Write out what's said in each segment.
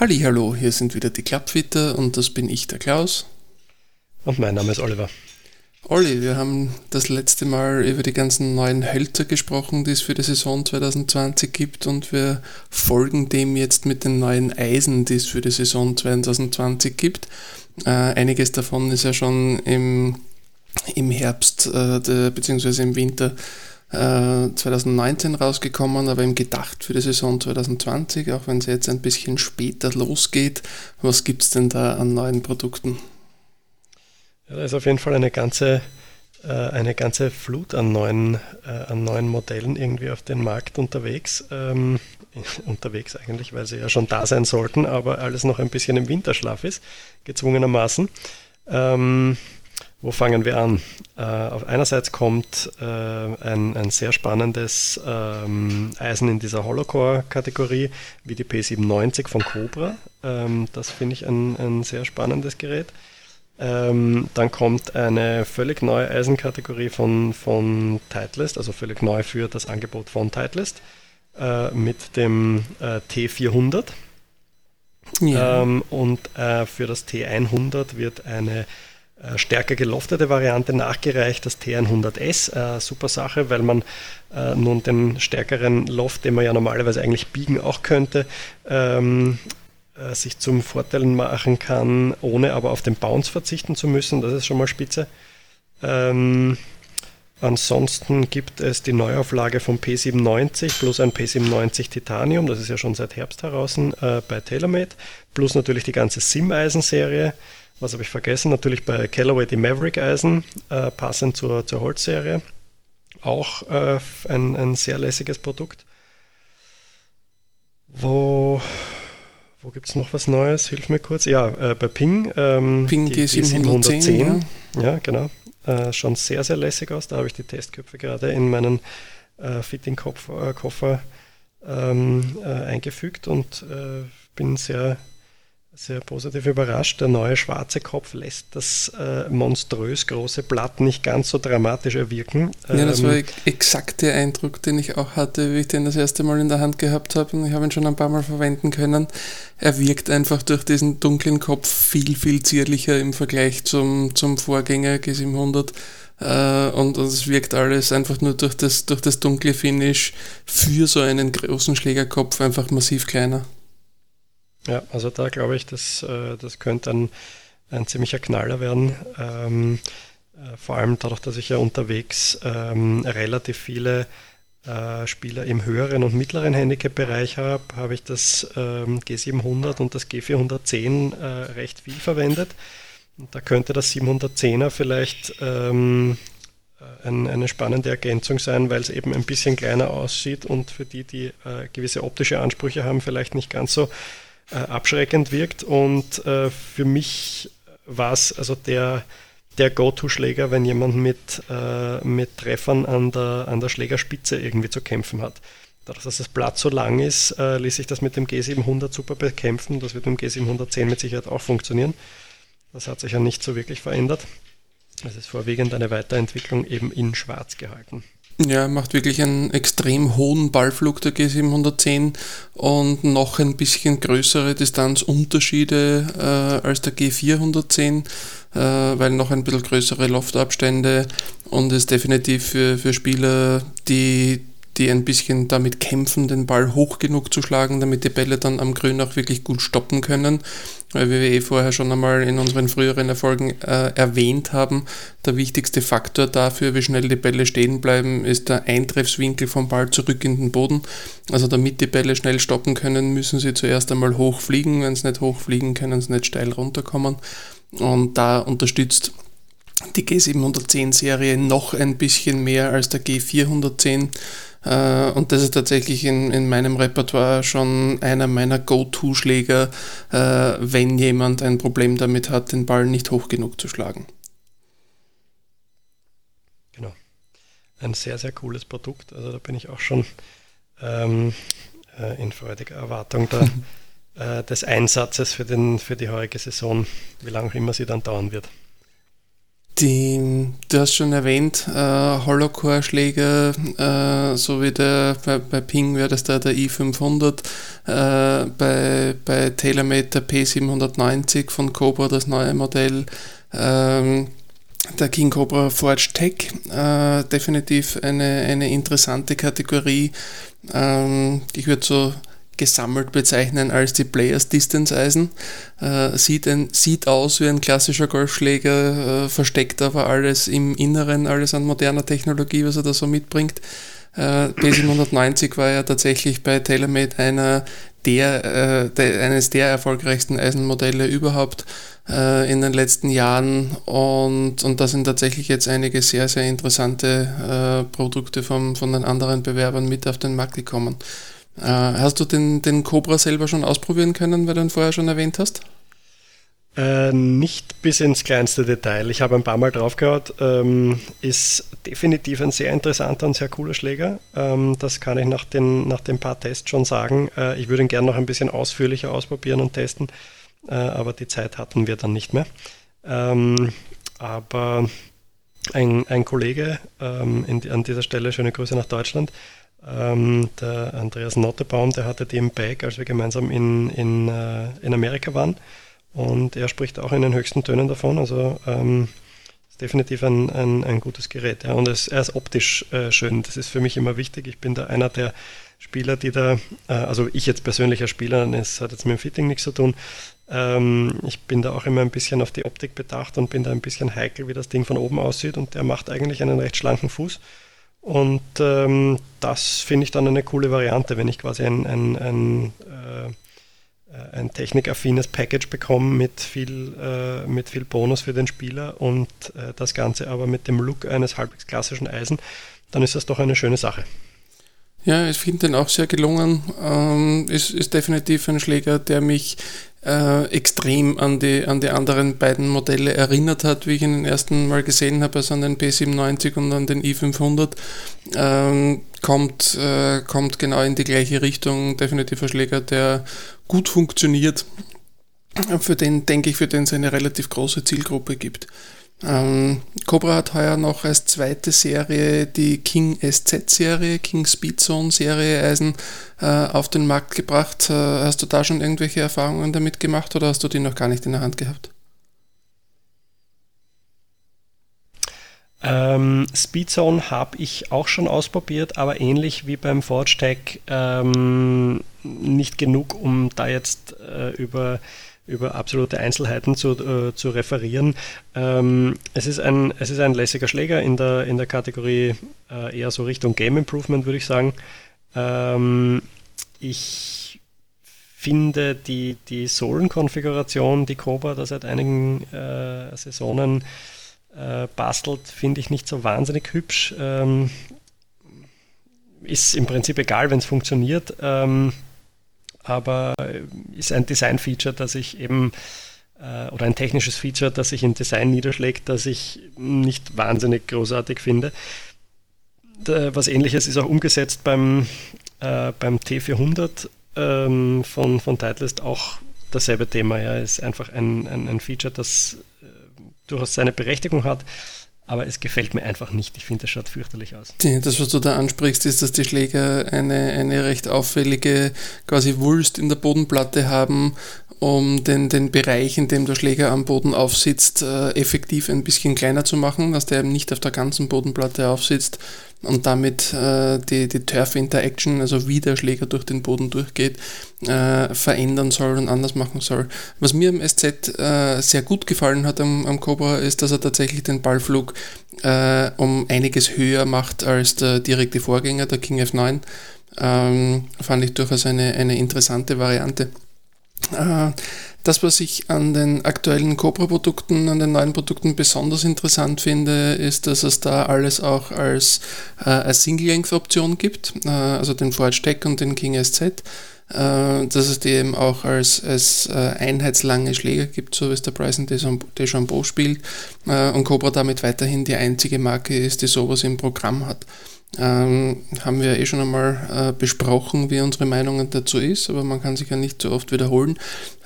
Hallo, hier sind wieder die Klappfitter und das bin ich, der Klaus. Und mein Name ist Oliver. Olli, wir haben das letzte Mal über die ganzen neuen Hölzer gesprochen, die es für die Saison 2020 gibt und wir folgen dem jetzt mit den neuen Eisen, die es für die Saison 2020 gibt. Äh, einiges davon ist ja schon im, im Herbst äh, der, beziehungsweise im Winter 2019 äh, rausgekommen, aber eben gedacht für die Saison 2020, auch wenn es jetzt ein bisschen später losgeht. Was gibt es denn da an neuen Produkten? Ja, da ist auf jeden Fall eine ganze, äh, eine ganze Flut an neuen, äh, an neuen Modellen irgendwie auf den Markt unterwegs. Ähm, unterwegs eigentlich, weil sie ja schon da sein sollten, aber alles noch ein bisschen im Winterschlaf ist, gezwungenermaßen. Ähm, wo fangen wir an? Äh, einerseits kommt äh, ein, ein, sehr spannendes ähm, Eisen in dieser Holocore-Kategorie, wie die P97 von Cobra. Ähm, das finde ich ein, ein, sehr spannendes Gerät. Ähm, dann kommt eine völlig neue Eisenkategorie von, von Titleist, also völlig neu für das Angebot von Titleist, äh, mit dem äh, T400. Ja. Ähm, und äh, für das T100 wird eine stärker geloftete Variante nachgereicht, das T100S. Äh, super Sache, weil man äh, nun den stärkeren Loft, den man ja normalerweise eigentlich biegen auch könnte, ähm, äh, sich zum Vorteil machen kann, ohne aber auf den Bounce verzichten zu müssen. Das ist schon mal spitze. Ähm, ansonsten gibt es die Neuauflage vom P97 plus ein P97 Titanium, das ist ja schon seit Herbst heraus äh, bei TaylorMade, plus natürlich die ganze Sim-Eisen-Serie. Was habe ich vergessen? Natürlich bei Callaway die Maverick-Eisen, äh, passend zur, zur Holzserie. Auch äh, ein, ein sehr lässiges Produkt. Wo, wo gibt es noch was Neues? Hilf mir kurz. Ja, äh, bei Ping. Ähm, Ping G710. G710 ja. ja, genau. Äh, schon sehr, sehr lässig aus. Da habe ich die Testköpfe gerade in meinen äh, Fitting-Koffer äh, ähm, äh, eingefügt und bin sehr sehr positiv überrascht. Der neue schwarze Kopf lässt das äh, monströs große Blatt nicht ganz so dramatisch erwirken. Ja, das war ähm, exakt der Eindruck, den ich auch hatte, wie ich den das erste Mal in der Hand gehabt habe. Und ich habe ihn schon ein paar Mal verwenden können. Er wirkt einfach durch diesen dunklen Kopf viel, viel zierlicher im Vergleich zum, zum Vorgänger G700. Uh, und es wirkt alles einfach nur durch das, durch das dunkle Finish für so einen großen Schlägerkopf einfach massiv kleiner. Ja, also da glaube ich, dass, äh, das könnte ein, ein ziemlicher Knaller werden. Ähm, äh, vor allem dadurch, dass ich ja unterwegs ähm, relativ viele äh, Spieler im höheren und mittleren Handicap-Bereich habe, habe ich das ähm, G700 und das G410 äh, recht viel verwendet. Und da könnte das 710er vielleicht ähm, äh, ein, eine spannende Ergänzung sein, weil es eben ein bisschen kleiner aussieht und für die, die äh, gewisse optische Ansprüche haben, vielleicht nicht ganz so äh, abschreckend wirkt. Und äh, für mich war es also der, der Go-To-Schläger, wenn jemand mit, äh, mit Treffern an der, an der Schlägerspitze irgendwie zu kämpfen hat. Dadurch, dass das Blatt so lang ist, äh, ließ sich das mit dem G700 super bekämpfen. Das wird mit dem G710 mit Sicherheit auch funktionieren. Das hat sich ja nicht so wirklich verändert. Es ist vorwiegend eine Weiterentwicklung eben in Schwarz gehalten. Ja, macht wirklich einen extrem hohen Ballflug der G710 und noch ein bisschen größere Distanzunterschiede äh, als der G410, äh, weil noch ein bisschen größere Loftabstände und ist definitiv für, für Spieler, die die ein bisschen damit kämpfen, den Ball hoch genug zu schlagen, damit die Bälle dann am Grün auch wirklich gut stoppen können. Weil wir eh vorher schon einmal in unseren früheren Erfolgen äh, erwähnt haben, der wichtigste Faktor dafür, wie schnell die Bälle stehen bleiben, ist der Eintreffswinkel vom Ball zurück in den Boden. Also damit die Bälle schnell stoppen können, müssen sie zuerst einmal hoch fliegen. Wenn sie nicht hoch fliegen, können sie nicht steil runterkommen. Und da unterstützt die G710-Serie noch ein bisschen mehr als der G410 äh, und das ist tatsächlich in, in meinem Repertoire schon einer meiner Go-To-Schläger, äh, wenn jemand ein Problem damit hat, den Ball nicht hoch genug zu schlagen. Genau. Ein sehr, sehr cooles Produkt. Also da bin ich auch schon ähm, äh, in freudiger Erwartung äh, des Einsatzes für, den, für die heurige Saison, wie lange auch immer sie dann dauern wird. Die, du hast schon erwähnt, äh, Holocore-Schläger, äh, so wie der bei, bei Ping wäre das da der i500, äh, bei, bei TaylorMade der P790 von Cobra, das neue Modell, ähm, der King Cobra Forge Tech, äh, definitiv eine, eine interessante Kategorie. Ähm, ich würde so gesammelt bezeichnen als die Players Distance Eisen. Äh, sieht, ein, sieht aus wie ein klassischer Golfschläger, äh, versteckt aber alles im Inneren, alles an moderner Technologie, was er da so mitbringt. Äh, P790 war ja tatsächlich bei TaylorMade einer der, äh, der, eines der erfolgreichsten Eisenmodelle überhaupt äh, in den letzten Jahren und, und da sind tatsächlich jetzt einige sehr, sehr interessante äh, Produkte vom, von den anderen Bewerbern mit auf den Markt gekommen. Äh, hast du den, den Cobra selber schon ausprobieren können, weil du ihn vorher schon erwähnt hast? Äh, nicht bis ins kleinste Detail. Ich habe ein paar Mal draufgehört. Ähm, ist definitiv ein sehr interessanter und sehr cooler Schläger. Ähm, das kann ich nach den, nach den paar Tests schon sagen. Äh, ich würde ihn gerne noch ein bisschen ausführlicher ausprobieren und testen, äh, aber die Zeit hatten wir dann nicht mehr. Ähm, aber ein, ein Kollege, ähm, in, an dieser Stelle schöne Grüße nach Deutschland, ähm, der Andreas Nottebaum, der hatte die im Bag, als wir gemeinsam in, in, äh, in Amerika waren. Und er spricht auch in den höchsten Tönen davon. Also ähm, ist definitiv ein, ein, ein, gutes Gerät. Ja. Und es, er ist optisch äh, schön. Das ist für mich immer wichtig. Ich bin da einer der Spieler, die da, äh, also ich jetzt persönlicher Spieler, es hat jetzt mit dem Fitting nichts zu tun. Ähm, ich bin da auch immer ein bisschen auf die Optik bedacht und bin da ein bisschen heikel, wie das Ding von oben aussieht. Und der macht eigentlich einen recht schlanken Fuß. Und ähm, das finde ich dann eine coole Variante, wenn ich quasi ein, ein, ein, äh, ein technikaffines Package bekomme mit viel, äh, mit viel Bonus für den Spieler und äh, das Ganze aber mit dem Look eines halbwegs klassischen Eisen, dann ist das doch eine schöne Sache. Ja, ich finde den auch sehr gelungen. Ähm, ist, ist definitiv ein Schläger, der mich äh, extrem an die, an die anderen beiden Modelle erinnert hat, wie ich ihn den ersten Mal gesehen habe, also an den P97 und an den i500. Ähm, kommt, äh, kommt genau in die gleiche Richtung. Definitiv ein Schläger, der gut funktioniert, für den, denke ich, für den es eine relativ große Zielgruppe gibt. Ähm, Cobra hat heuer noch als zweite Serie die King SZ-Serie, King Speedzone-Serie Eisen äh, auf den Markt gebracht. Äh, hast du da schon irgendwelche Erfahrungen damit gemacht oder hast du die noch gar nicht in der Hand gehabt? Ähm, Speedzone habe ich auch schon ausprobiert, aber ähnlich wie beim Forge Tech ähm, nicht genug, um da jetzt äh, über über absolute Einzelheiten zu, äh, zu referieren. Ähm, es, ist ein, es ist ein lässiger Schläger in der, in der Kategorie äh, eher so Richtung Game Improvement, würde ich sagen. Ähm, ich finde die, die Sohlenkonfiguration, die Cobra da seit einigen äh, Saisonen äh, bastelt, finde ich nicht so wahnsinnig hübsch. Ähm, ist im Prinzip egal, wenn es funktioniert. Ähm, aber ist ein Design-Feature, das ich eben äh, oder ein technisches Feature, das sich im Design niederschlägt, das ich nicht wahnsinnig großartig finde. was ähnliches ist auch umgesetzt beim, äh, beim T400 ähm, von, von Titleist, auch dasselbe Thema. Ja, ist einfach ein, ein, ein Feature, das äh, durchaus seine Berechtigung hat, aber es gefällt mir einfach nicht. Ich finde, das schaut fürchterlich aus. Das, was du da ansprichst, ist, dass die Schläger eine, eine recht auffällige quasi Wulst in der Bodenplatte haben, um den, den Bereich, in dem der Schläger am Boden aufsitzt, äh, effektiv ein bisschen kleiner zu machen, dass der eben nicht auf der ganzen Bodenplatte aufsitzt und damit äh, die, die Turf-Interaction, also wie der Schläger durch den Boden durchgeht, äh, verändern soll und anders machen soll. Was mir am SZ äh, sehr gut gefallen hat am, am Cobra, ist, dass er tatsächlich den Ballflug äh, um einiges höher macht als der direkte Vorgänger, der King F9. Ähm, fand ich durchaus eine, eine interessante Variante. Das, was ich an den aktuellen Cobra-Produkten, an den neuen Produkten besonders interessant finde, ist, dass es da alles auch als, äh, als Single-Length-Option gibt, äh, also den Forge Tech und den King SZ, äh, dass es die eben auch als, als äh, einheitslange Schläger gibt, so wie es der Bryson DeChambeau spielt äh, und Cobra damit weiterhin die einzige Marke ist, die sowas im Programm hat. Ähm, haben wir eh schon einmal äh, besprochen, wie unsere Meinungen dazu ist, aber man kann sich ja nicht so oft wiederholen.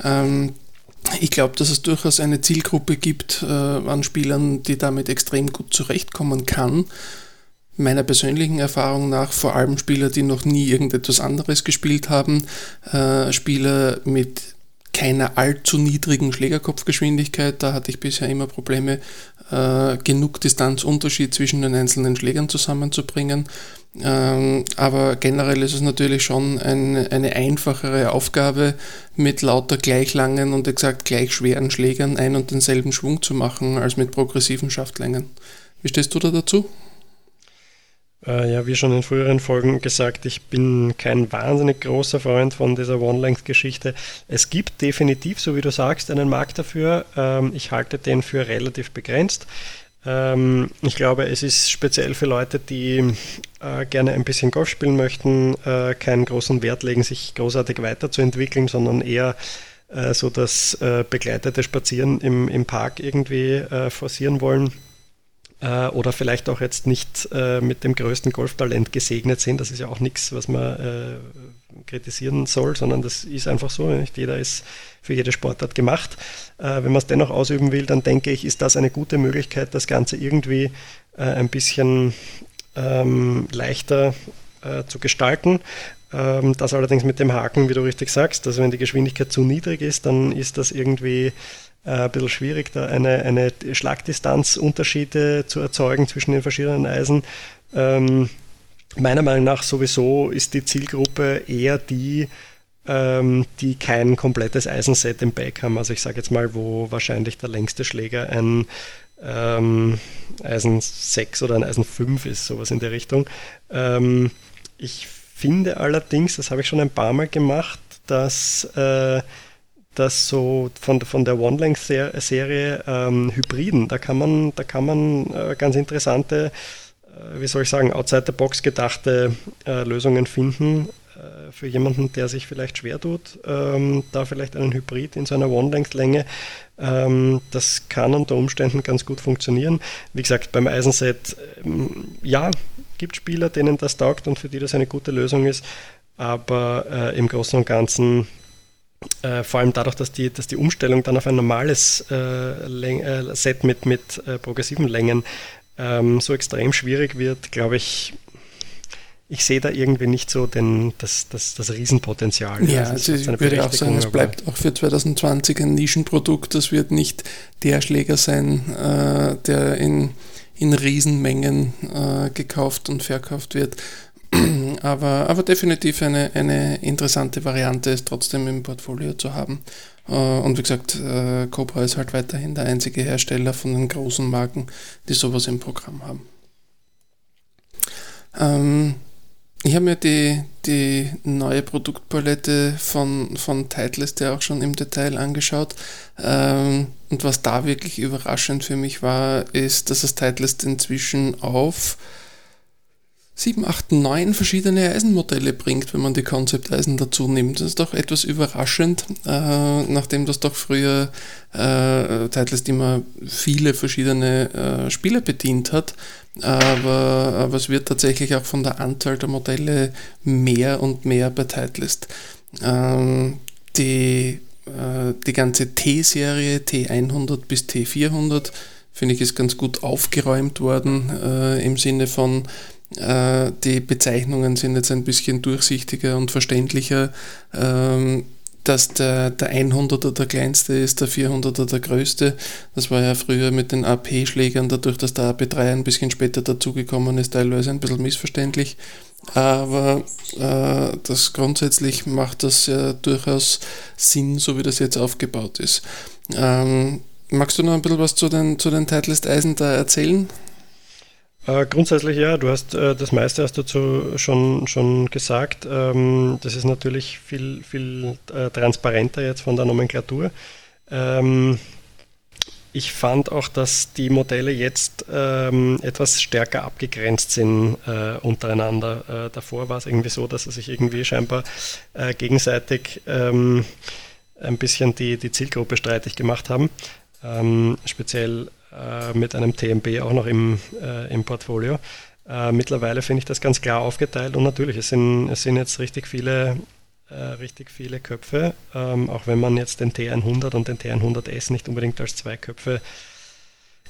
Ähm, ich glaube, dass es durchaus eine Zielgruppe gibt äh, an Spielern, die damit extrem gut zurechtkommen kann. Meiner persönlichen Erfahrung nach vor allem Spieler, die noch nie irgendetwas anderes gespielt haben, äh, Spieler mit keiner allzu niedrigen Schlägerkopfgeschwindigkeit. Da hatte ich bisher immer Probleme, äh, genug Distanzunterschied zwischen den einzelnen Schlägern zusammenzubringen. Ähm, aber generell ist es natürlich schon ein, eine einfachere Aufgabe, mit lauter gleich langen und exakt gleich schweren Schlägern ein und denselben Schwung zu machen, als mit progressiven Schaftlängen. Wie stehst du da dazu? Äh, ja, wie schon in früheren Folgen gesagt, ich bin kein wahnsinnig großer Freund von dieser One-Length-Geschichte. Es gibt definitiv, so wie du sagst, einen Markt dafür. Ähm, ich halte den für relativ begrenzt. Ähm, ich glaube, es ist speziell für Leute, die äh, gerne ein bisschen Golf spielen möchten, äh, keinen großen Wert legen, sich großartig weiterzuentwickeln, sondern eher äh, so das äh, begleitete Spazieren im, im Park irgendwie äh, forcieren wollen äh, oder vielleicht auch jetzt nicht äh, mit dem größten Golftalent gesegnet sind. Das ist ja auch nichts, was man äh, kritisieren soll, sondern das ist einfach so. Nicht jeder ist für jede Sportart gemacht. Äh, wenn man es dennoch ausüben will, dann denke ich, ist das eine gute Möglichkeit, das Ganze irgendwie äh, ein bisschen ähm, leichter äh, zu gestalten. Ähm, das allerdings mit dem Haken, wie du richtig sagst, also wenn die Geschwindigkeit zu niedrig ist, dann ist das irgendwie ein bisschen schwierig, da eine, eine Schlagdistanzunterschiede zu erzeugen zwischen den verschiedenen Eisen. Ähm, meiner Meinung nach sowieso ist die Zielgruppe eher die, ähm, die kein komplettes Eisenset im Back haben. Also ich sage jetzt mal, wo wahrscheinlich der längste Schläger ein ähm, Eisen 6 oder ein Eisen 5 ist, sowas in der Richtung. Ähm, ich finde allerdings, das habe ich schon ein paar Mal gemacht, dass äh, dass so von, von der One-Length-Serie ähm, Hybriden, da kann man, da kann man äh, ganz interessante, äh, wie soll ich sagen, outside the box gedachte äh, Lösungen finden äh, für jemanden, der sich vielleicht schwer tut, ähm, da vielleicht einen Hybrid in so einer One-Length-Länge. Ähm, das kann unter Umständen ganz gut funktionieren. Wie gesagt, beim Eisenset, ähm, ja, gibt Spieler, denen das taugt und für die das eine gute Lösung ist, aber äh, im Großen und Ganzen äh, vor allem dadurch, dass die, dass die Umstellung dann auf ein normales äh, äh, Set mit, mit äh, progressiven Längen ähm, so extrem schwierig wird, glaube ich, ich sehe da irgendwie nicht so den, das, das, das Riesenpotenzial. Ja, also ich würde auch sagen, es bleibt auch für 2020 ein Nischenprodukt. Das wird nicht der Schläger sein, äh, der in, in Riesenmengen äh, gekauft und verkauft wird, aber, aber definitiv eine, eine interessante Variante, es trotzdem im Portfolio zu haben. Äh, und wie gesagt, äh, Cobra ist halt weiterhin der einzige Hersteller von den großen Marken, die sowas im Programm haben. Ähm, ich habe mir die, die neue Produktpalette von, von Titleist ja auch schon im Detail angeschaut. Ähm, und was da wirklich überraschend für mich war, ist, dass es Titleist inzwischen auf 7, 8, 9 verschiedene Eisenmodelle bringt, wenn man die Konzepteisen dazu nimmt. Das ist doch etwas überraschend, äh, nachdem das doch früher äh, Titleist immer viele verschiedene äh, Spieler bedient hat. Aber, aber es wird tatsächlich auch von der Anzahl der Modelle mehr und mehr bei Titleist. Ähm, die, äh, die ganze T-Serie, T100 bis T400, finde ich, ist ganz gut aufgeräumt worden äh, im Sinne von äh, die Bezeichnungen sind jetzt ein bisschen durchsichtiger und verständlicher. Ähm, dass der, der 100er der kleinste ist, der 400er der größte. Das war ja früher mit den AP-Schlägern, dadurch, dass der AP3 ein bisschen später dazugekommen ist, teilweise ein bisschen missverständlich. Aber äh, das grundsätzlich macht das ja durchaus Sinn, so wie das jetzt aufgebaut ist. Ähm, magst du noch ein bisschen was zu den, zu den Titleist-Eisen da erzählen? Äh, grundsätzlich ja, du hast äh, das meiste hast dazu schon, schon gesagt. Ähm, das ist natürlich viel, viel äh, transparenter jetzt von der Nomenklatur. Ähm, ich fand auch, dass die Modelle jetzt ähm, etwas stärker abgegrenzt sind äh, untereinander. Äh, davor war es irgendwie so, dass sie sich irgendwie scheinbar äh, gegenseitig ähm, ein bisschen die, die Zielgruppe streitig gemacht haben. Ähm, speziell äh, mit einem TMB auch noch im, äh, im Portfolio. Äh, mittlerweile finde ich das ganz klar aufgeteilt und natürlich, es sind, es sind jetzt richtig viele äh, richtig viele Köpfe, ähm, auch wenn man jetzt den T100 und den T100S nicht unbedingt als zwei Köpfe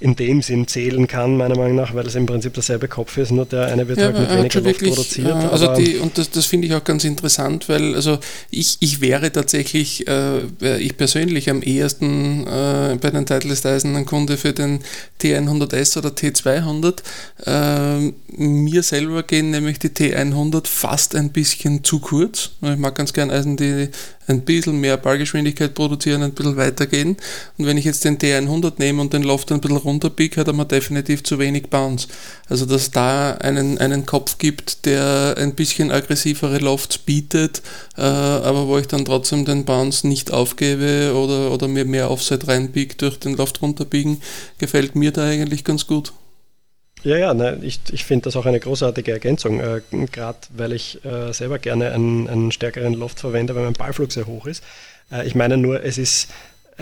in dem Sinn zählen kann, meiner Meinung nach, weil es im Prinzip derselbe Kopf ist, nur der eine wird ja, halt mit weniger Luft wirklich, produziert. Äh, also die, und das, das finde ich auch ganz interessant, weil also ich, ich wäre tatsächlich, äh, ich persönlich am ehesten äh, bei den Titleist Eisen ein Kunde für den T100S oder T200. Äh, mir selber gehen nämlich die T100 fast ein bisschen zu kurz. Ich mag ganz gern Eisen, die ein bisschen mehr Ballgeschwindigkeit produzieren, ein bisschen weitergehen. Und wenn ich jetzt den T100 nehme und den Loft ein bisschen runterpick, hat mir definitiv zu wenig Bounce. Also dass da einen, einen Kopf gibt, der ein bisschen aggressivere Lofts bietet, äh, aber wo ich dann trotzdem den Bounce nicht aufgebe oder, oder mir mehr Offset reinbiege durch den Loft runterbiegen, gefällt mir da eigentlich ganz gut. Ja, ja, ne, ich, ich finde das auch eine großartige Ergänzung, äh, gerade weil ich äh, selber gerne einen, einen, stärkeren Loft verwende, weil mein Ballflug sehr hoch ist. Äh, ich meine nur, es ist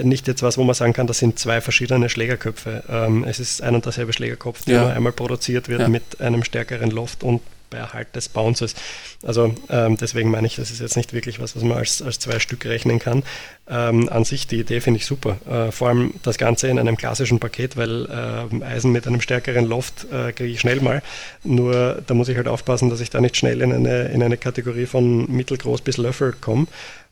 nicht jetzt was, wo man sagen kann, das sind zwei verschiedene Schlägerköpfe. Ähm, es ist ein und derselbe Schlägerkopf, der ja. einmal produziert wird ja. mit einem stärkeren Loft und bei Erhalt des Bounces. Also ähm, deswegen meine ich, das ist jetzt nicht wirklich was, was man als, als zwei Stück rechnen kann. Ähm, an sich die Idee finde ich super. Äh, vor allem das Ganze in einem klassischen Paket, weil äh, Eisen mit einem stärkeren Loft äh, kriege ich schnell mal. Nur da muss ich halt aufpassen, dass ich da nicht schnell in eine, in eine Kategorie von mittelgroß bis Löffel komme.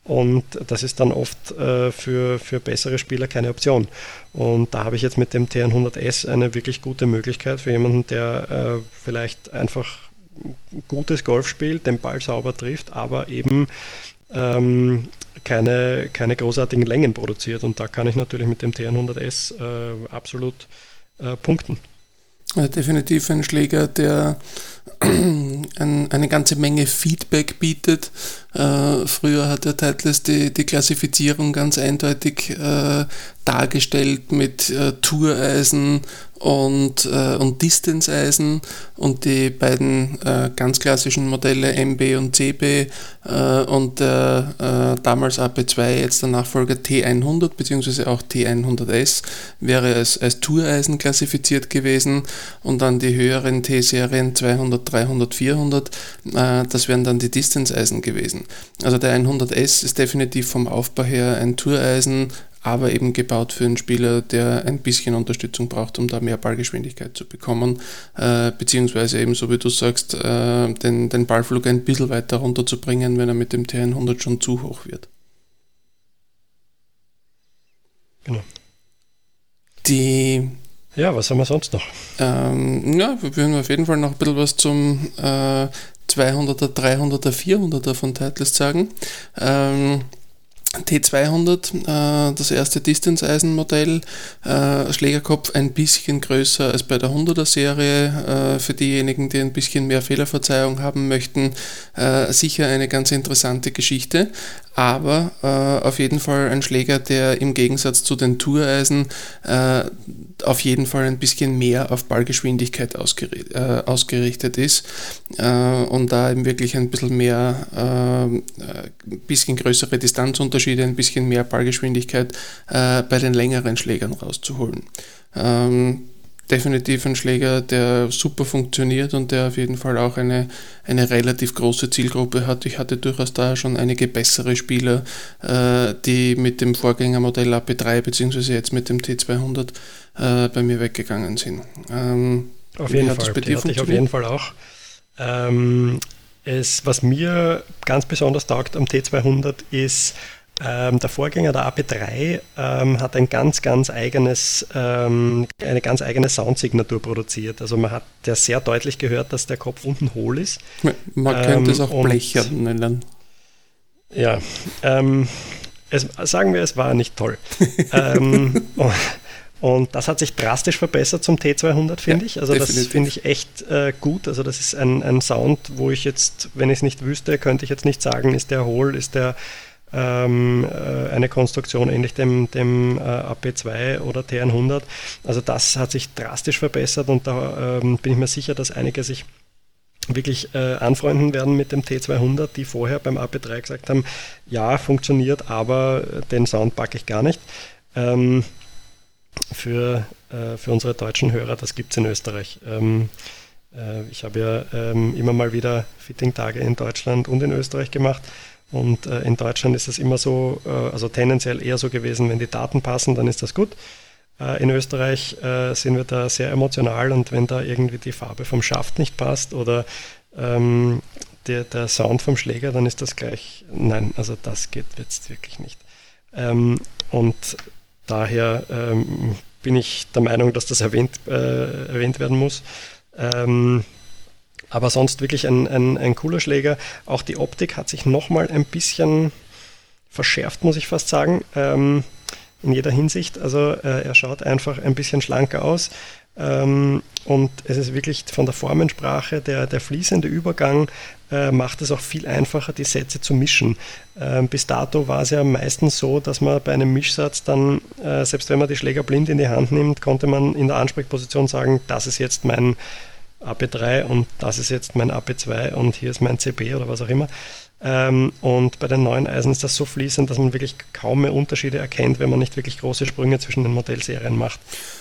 Und das ist dann oft äh, für, für bessere Spieler keine Option. Und da habe ich jetzt mit dem T100S eine wirklich gute Möglichkeit für jemanden, der äh, vielleicht einfach gutes Golf spielt, den Ball sauber trifft, aber eben ähm, keine, keine großartigen Längen produziert. Und da kann ich natürlich mit dem T100S äh, absolut äh, punkten. Definitiv ein Schläger, der ein, eine ganze Menge Feedback bietet. Äh, früher hat der Titleist die, die Klassifizierung ganz eindeutig äh, dargestellt mit äh, Toureisen und, äh, und Distance-Eisen und die beiden äh, ganz klassischen Modelle MB und CB äh, und der äh, damals AP2, jetzt der Nachfolger T100 bzw. auch T100S wäre als, als Toureisen klassifiziert gewesen und dann die höheren T-Serien 200, 300, 400, das wären dann die Distance-Eisen gewesen. Also der 100S ist definitiv vom Aufbau her ein Toureisen, aber eben gebaut für einen Spieler, der ein bisschen Unterstützung braucht, um da mehr Ballgeschwindigkeit zu bekommen, äh, beziehungsweise eben, so wie du sagst, äh, den, den Ballflug ein bisschen weiter runterzubringen, wenn er mit dem T100 schon zu hoch wird. Genau. Die ja, was haben wir sonst noch? Ähm, ja, wir würden auf jeden Fall noch ein bisschen was zum äh, 200er, 300er, 400er von Titleist sagen. Ähm, T200, äh, das erste Distance-Eisen-Modell, äh, Schlägerkopf ein bisschen größer als bei der 100er Serie. Äh, für diejenigen, die ein bisschen mehr Fehlerverzeihung haben möchten, äh, sicher eine ganz interessante Geschichte aber äh, auf jeden Fall ein Schläger, der im Gegensatz zu den Toureisen äh, auf jeden Fall ein bisschen mehr auf Ballgeschwindigkeit ausgerichtet, äh, ausgerichtet ist äh, und da eben wirklich ein bisschen mehr, ein äh, bisschen größere Distanzunterschiede, ein bisschen mehr Ballgeschwindigkeit äh, bei den längeren Schlägern rauszuholen. Ähm, definitiv ein Schläger, der super funktioniert und der auf jeden Fall auch eine, eine relativ große Zielgruppe hat. Ich hatte durchaus da schon einige bessere Spieler, äh, die mit dem Vorgängermodell AP3 bzw. jetzt mit dem T200 äh, bei mir weggegangen sind. Ähm, auf jeden Fall, bei dir ich auf jeden Fall auch. Ähm, es, was mir ganz besonders taugt am T200 ist, ähm, der Vorgänger der AP3 ähm, hat ein ganz, ganz eigenes, ähm, eine ganz eigene Soundsignatur produziert. Also man hat ja sehr deutlich gehört, dass der Kopf unten hohl ist. Man könnte es ähm, auch Blecher nennen. Ja, ähm, es, sagen wir, es war nicht toll. Ähm, und das hat sich drastisch verbessert zum T200, finde ja, ich. Also definitiv. das finde ich echt äh, gut. Also das ist ein, ein Sound, wo ich jetzt, wenn ich es nicht wüsste, könnte ich jetzt nicht sagen, ist der hohl, ist der ähm, äh, eine Konstruktion ähnlich dem, dem äh, AP2 oder T100. Also das hat sich drastisch verbessert und da ähm, bin ich mir sicher, dass einige sich wirklich äh, anfreunden werden mit dem T200, die vorher beim AP3 gesagt haben, ja, funktioniert, aber den Sound packe ich gar nicht. Ähm, für, äh, für unsere deutschen Hörer, das gibt es in Österreich. Ähm, äh, ich habe ja ähm, immer mal wieder Fitting-Tage in Deutschland und in Österreich gemacht. Und äh, in Deutschland ist es immer so, äh, also tendenziell eher so gewesen, wenn die Daten passen, dann ist das gut. Äh, in Österreich äh, sind wir da sehr emotional und wenn da irgendwie die Farbe vom Schaft nicht passt oder ähm, der, der Sound vom Schläger, dann ist das gleich, nein, also das geht jetzt wirklich nicht. Ähm, und daher ähm, bin ich der Meinung, dass das erwähnt, äh, erwähnt werden muss. Ähm, aber sonst wirklich ein, ein, ein cooler Schläger. Auch die Optik hat sich nochmal ein bisschen verschärft, muss ich fast sagen. Ähm, in jeder Hinsicht. Also äh, er schaut einfach ein bisschen schlanker aus. Ähm, und es ist wirklich von der Formensprache, der, der fließende Übergang äh, macht es auch viel einfacher, die Sätze zu mischen. Ähm, bis dato war es ja meistens so, dass man bei einem Mischsatz dann, äh, selbst wenn man die Schläger blind in die Hand nimmt, konnte man in der Ansprechposition sagen, das ist jetzt mein AP3 und das ist jetzt mein AP2 und hier ist mein CB oder was auch immer. Ähm, und bei den neuen Eisen ist das so fließend, dass man wirklich kaum mehr Unterschiede erkennt, wenn man nicht wirklich große Sprünge zwischen den Modellserien macht.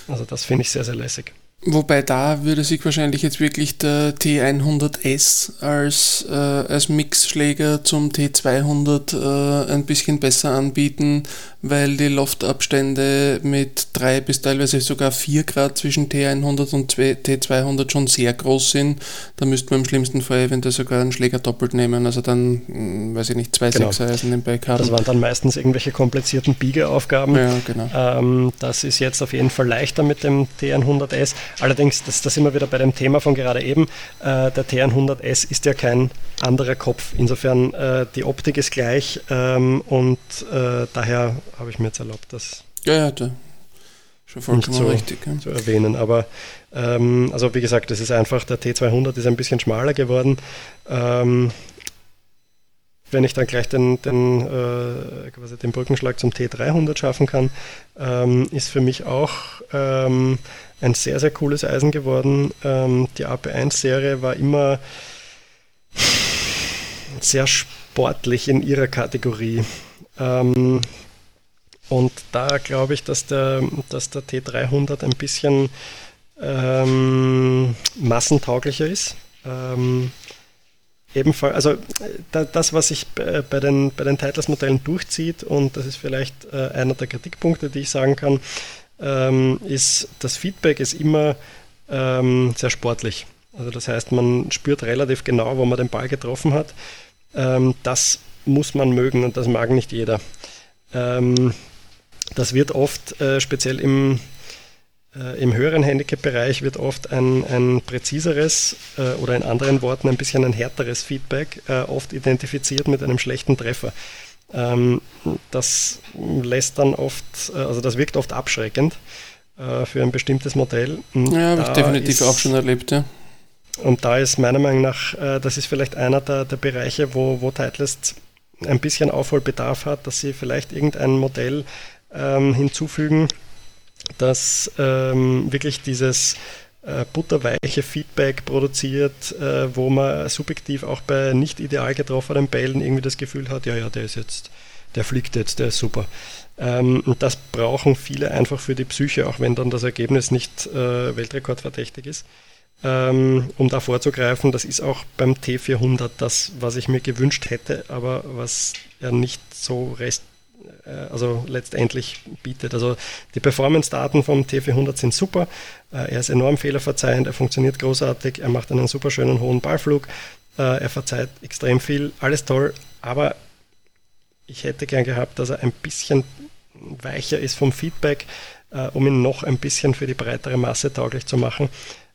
Also das finde ich sehr, sehr lässig. Wobei da würde sich wahrscheinlich jetzt wirklich der T100S als, äh, als Mixschläger zum T200 äh, ein bisschen besser anbieten, weil die Loftabstände mit 3 bis teilweise sogar 4 Grad zwischen T100 und T200 schon sehr groß sind. Da müsste man im schlimmsten Fall eventuell sogar einen Schläger doppelt nehmen, also dann, hm, weiß ich nicht, zwei genau. Sechseisen im Back haben. Das waren dann meistens irgendwelche komplizierten Biegeaufgaben. Ja, genau. Ähm, das ist jetzt auf jeden Fall leichter mit dem T100S. Allerdings, das, das sind wir wieder bei dem Thema von gerade eben. Äh, der T100S ist ja kein anderer Kopf. Insofern, äh, die Optik ist gleich ähm, und äh, daher habe ich mir jetzt erlaubt, das ja, ja, da. schon vollkommen zu, richtig ja. zu erwähnen. Aber ähm, also wie gesagt, das ist einfach, der T200 ist ein bisschen schmaler geworden. Ähm, wenn ich dann gleich den, den, äh, quasi den Brückenschlag zum T300 schaffen kann, ähm, ist für mich auch ähm, ein sehr, sehr cooles Eisen geworden. Ähm, die AP1-Serie war immer sehr sportlich in ihrer Kategorie. Ähm, und da glaube ich, dass der, dass der T300 ein bisschen ähm, massentauglicher ist. Ebenfalls, also da, das, was sich bei den, bei den Titles-Modellen durchzieht, und das ist vielleicht äh, einer der Kritikpunkte, die ich sagen kann, ähm, ist, das Feedback ist immer ähm, sehr sportlich. Also das heißt, man spürt relativ genau, wo man den Ball getroffen hat. Ähm, das muss man mögen und das mag nicht jeder. Das wird oft, äh, speziell im, äh, im höheren Handicap-Bereich, wird oft ein, ein präziseres äh, oder in anderen Worten ein bisschen ein härteres Feedback äh, oft identifiziert mit einem schlechten Treffer. Ähm, das lässt dann oft, äh, also das wirkt oft abschreckend äh, für ein bestimmtes Modell. ja, habe ich definitiv auch schon erlebt, ja. Und da ist meiner Meinung nach, das ist vielleicht einer der, der Bereiche, wo, wo Titleist ein bisschen Aufholbedarf hat, dass sie vielleicht irgendein Modell ähm, hinzufügen, dass ähm, wirklich dieses äh, butterweiche Feedback produziert, äh, wo man subjektiv auch bei nicht ideal getroffenen Bällen irgendwie das Gefühl hat, ja, ja, der ist jetzt, der fliegt jetzt, der ist super. Ähm, und das brauchen viele einfach für die Psyche, auch wenn dann das Ergebnis nicht äh, Weltrekordverdächtig ist. Ähm, um da vorzugreifen, das ist auch beim T400 das, was ich mir gewünscht hätte, aber was er nicht so rest also letztendlich bietet. Also die Performance-Daten vom T400 sind super. Äh, er ist enorm fehlerverzeihend, er funktioniert großartig, er macht einen super schönen hohen Ballflug, äh, er verzeiht extrem viel, alles toll, aber ich hätte gern gehabt, dass er ein bisschen weicher ist vom Feedback, um ihn noch ein bisschen für die breitere Masse tauglich zu machen.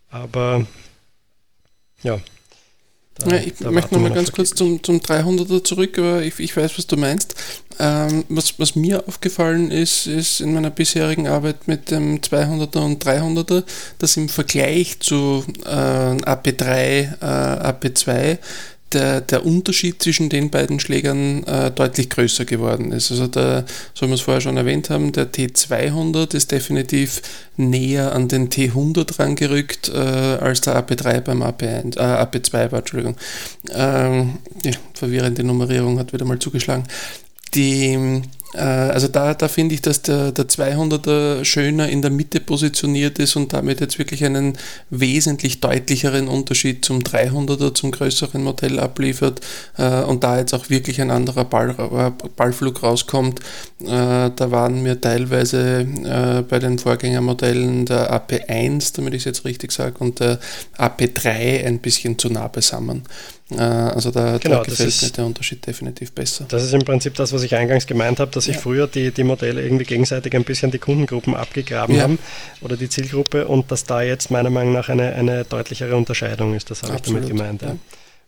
Aber ja, da, ja, ich möchte nochmal ganz kurz zum, zum 300er zurück, aber ich, ich weiß, was du meinst. Ähm, was, was mir aufgefallen ist, ist in meiner bisherigen Arbeit mit dem 200er und 300er, dass im Vergleich zu äh, AP3, äh, AP2 der, der Unterschied zwischen den beiden Schlägern äh, deutlich größer geworden ist. Also der, so wie wir es vorher schon erwähnt haben, der T200 ist definitiv näher an den T100 rangerückt äh, als der AP3 beim AP1, äh, AP2 war, Entschuldigung. Ähm, die verwirrende Nummerierung hat wieder mal zugeschlagen. Die, also da, da finde ich, dass der, der 200er schöner in der Mitte positioniert ist und damit jetzt wirklich einen wesentlich deutlicheren Unterschied zum 300er, zum größeren Modell abliefert äh, und da jetzt auch wirklich ein anderer Ball, äh, Ballflug rauskommt. Da waren mir teilweise bei den Vorgängermodellen der AP1, damit ich es jetzt richtig sage, und der AP3 ein bisschen zu nah beisammen. Äh, also da, genau, da gefällt ist, mir der Unterschied definitiv besser. Das ist im Prinzip das, was ich eingangs gemeint habe, dass sich ja. früher die, die Modelle irgendwie gegenseitig ein bisschen die Kundengruppen abgegraben ja. haben oder die Zielgruppe und dass da jetzt meiner Meinung nach eine, eine deutlichere Unterscheidung ist. Das habe ich damit gemeint. Ja.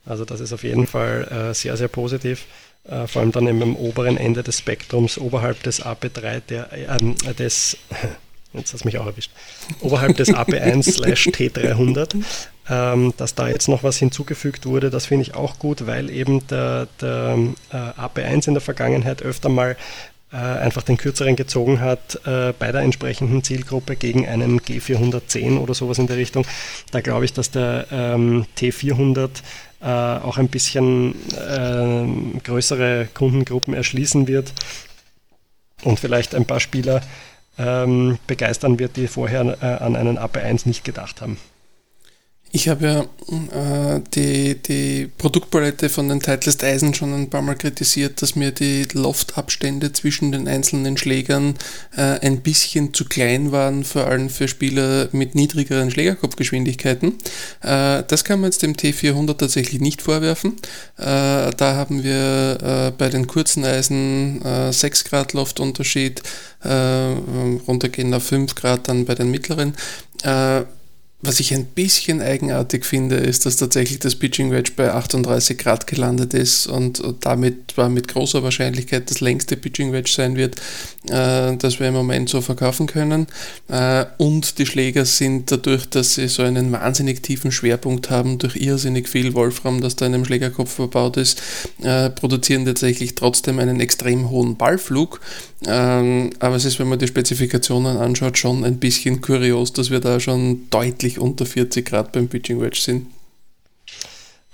Also das ist auf jeden Fall äh, sehr, sehr positiv. Äh, vor allem dann eben am oberen Ende des Spektrums, oberhalb des AP3, der, äh, des jetzt hast du mich auch erwischt, oberhalb des AP1 slash T300, ähm, dass da jetzt noch was hinzugefügt wurde, das finde ich auch gut, weil eben der, der äh, AP1 in der Vergangenheit öfter mal äh, einfach den kürzeren gezogen hat äh, bei der entsprechenden Zielgruppe gegen einen G410 oder sowas in der Richtung. Da glaube ich, dass der ähm, T400 äh, auch ein bisschen äh, größere Kundengruppen erschließen wird und vielleicht ein paar Spieler ähm, begeistern wird, die vorher äh, an einen AP1 nicht gedacht haben. Ich habe ja äh, die, die Produktpalette von den Titleist Eisen schon ein paar Mal kritisiert, dass mir die Loftabstände zwischen den einzelnen Schlägern äh, ein bisschen zu klein waren, vor allem für Spieler mit niedrigeren Schlägerkopfgeschwindigkeiten. Äh, das kann man jetzt dem T400 tatsächlich nicht vorwerfen. Äh, da haben wir äh, bei den kurzen Eisen 6 äh, Grad Loftunterschied, runtergehen auf 5 Grad dann bei den mittleren was ich ein bisschen eigenartig finde, ist, dass tatsächlich das Pitching Wedge bei 38 Grad gelandet ist und, damit war mit großer Wahrscheinlichkeit das längste Pitching Wedge sein wird, äh, das wir im Moment so verkaufen können. Äh, und die Schläger sind dadurch, dass sie so einen wahnsinnig tiefen Schwerpunkt haben, durch irrsinnig viel Wolfram, das da in einem Schlägerkopf verbaut ist, äh, produzieren tatsächlich trotzdem einen extrem hohen Ballflug. Ähm, aber es ist, wenn man die Spezifikationen anschaut, schon ein bisschen kurios, dass wir da schon deutlich unter 40 Grad beim Pitching Wedge sind.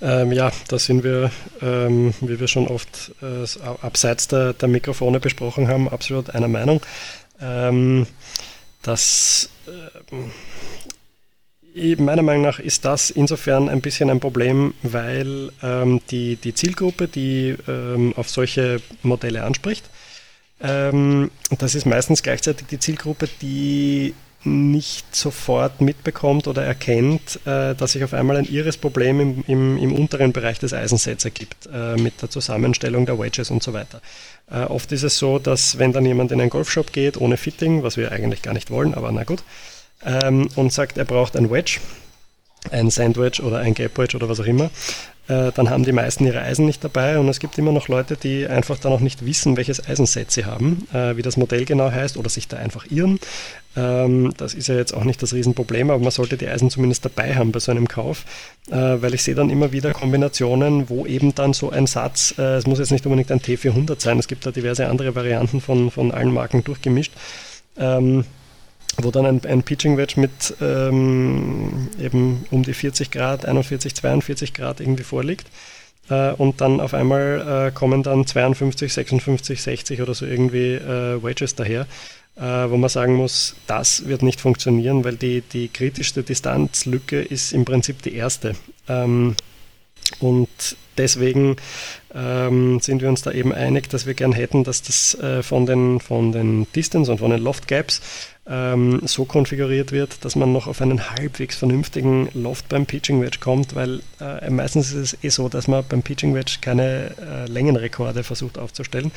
Ähm, ja, da sind wir, ähm, wie wir schon oft äh, abseits der, der, Mikrofone besprochen haben, absolut einer Meinung. Ähm, das, äh, meiner Meinung nach ist das insofern ein bisschen ein Problem, weil ähm, die, die Zielgruppe, die ähm, auf solche Modelle anspricht, ähm, das ist meistens gleichzeitig die Zielgruppe, die nicht sofort mitbekommt oder erkennt, äh, dass sich auf einmal ein irres Problem im, im, im unteren Bereich des Eisensets ergibt, äh, mit der Zusammenstellung der Wedges und so weiter. Äh, oft ist es so, dass wenn dann jemand in einen Golfshop geht, ohne Fitting, was wir eigentlich gar nicht wollen, aber na gut, ähm, und sagt, er braucht ein Wedge, ein Sandwich oder ein Gap Wedge oder was auch immer, äh, dann haben die meisten ihre Eisen nicht dabei und es gibt immer noch Leute, die einfach dann auch nicht wissen, welches Eisenset sie haben, äh, wie das Modell genau heißt oder sich da einfach irren. Ähm, das ist ja jetzt auch nicht das Riesenproblem, aber man sollte die Eisen zumindest dabei haben bei so einem Kauf, äh, weil ich sehe dann immer wieder Kombinationen, wo eben dann so ein Satz, es muss jetzt nicht unbedingt ein T400 sein, es gibt da diverse andere Varianten von, von allen Marken durchgemischt. Ähm, wo dann ein, ein Pitching Wedge mit ähm, eben um die 40 Grad, 41, 42 Grad irgendwie vorliegt. Äh, und dann auf einmal äh, kommen dann 52, 56, 60 oder so irgendwie äh, Wedges daher, äh, wo man sagen muss, das wird nicht funktionieren, weil die, die kritischste Distanzlücke ist im Prinzip die erste. Ähm, und deswegen ähm, sind wir uns da eben einig, dass wir gern hätten, dass das äh, von, den, von den Distance und von den Loft Gaps ähm, so konfiguriert wird, dass man noch auf einen halbwegs vernünftigen Loft beim Pitching Wedge kommt, weil äh, meistens ist es eh so, dass man beim Pitching Wedge keine äh, Längenrekorde versucht aufzustellen,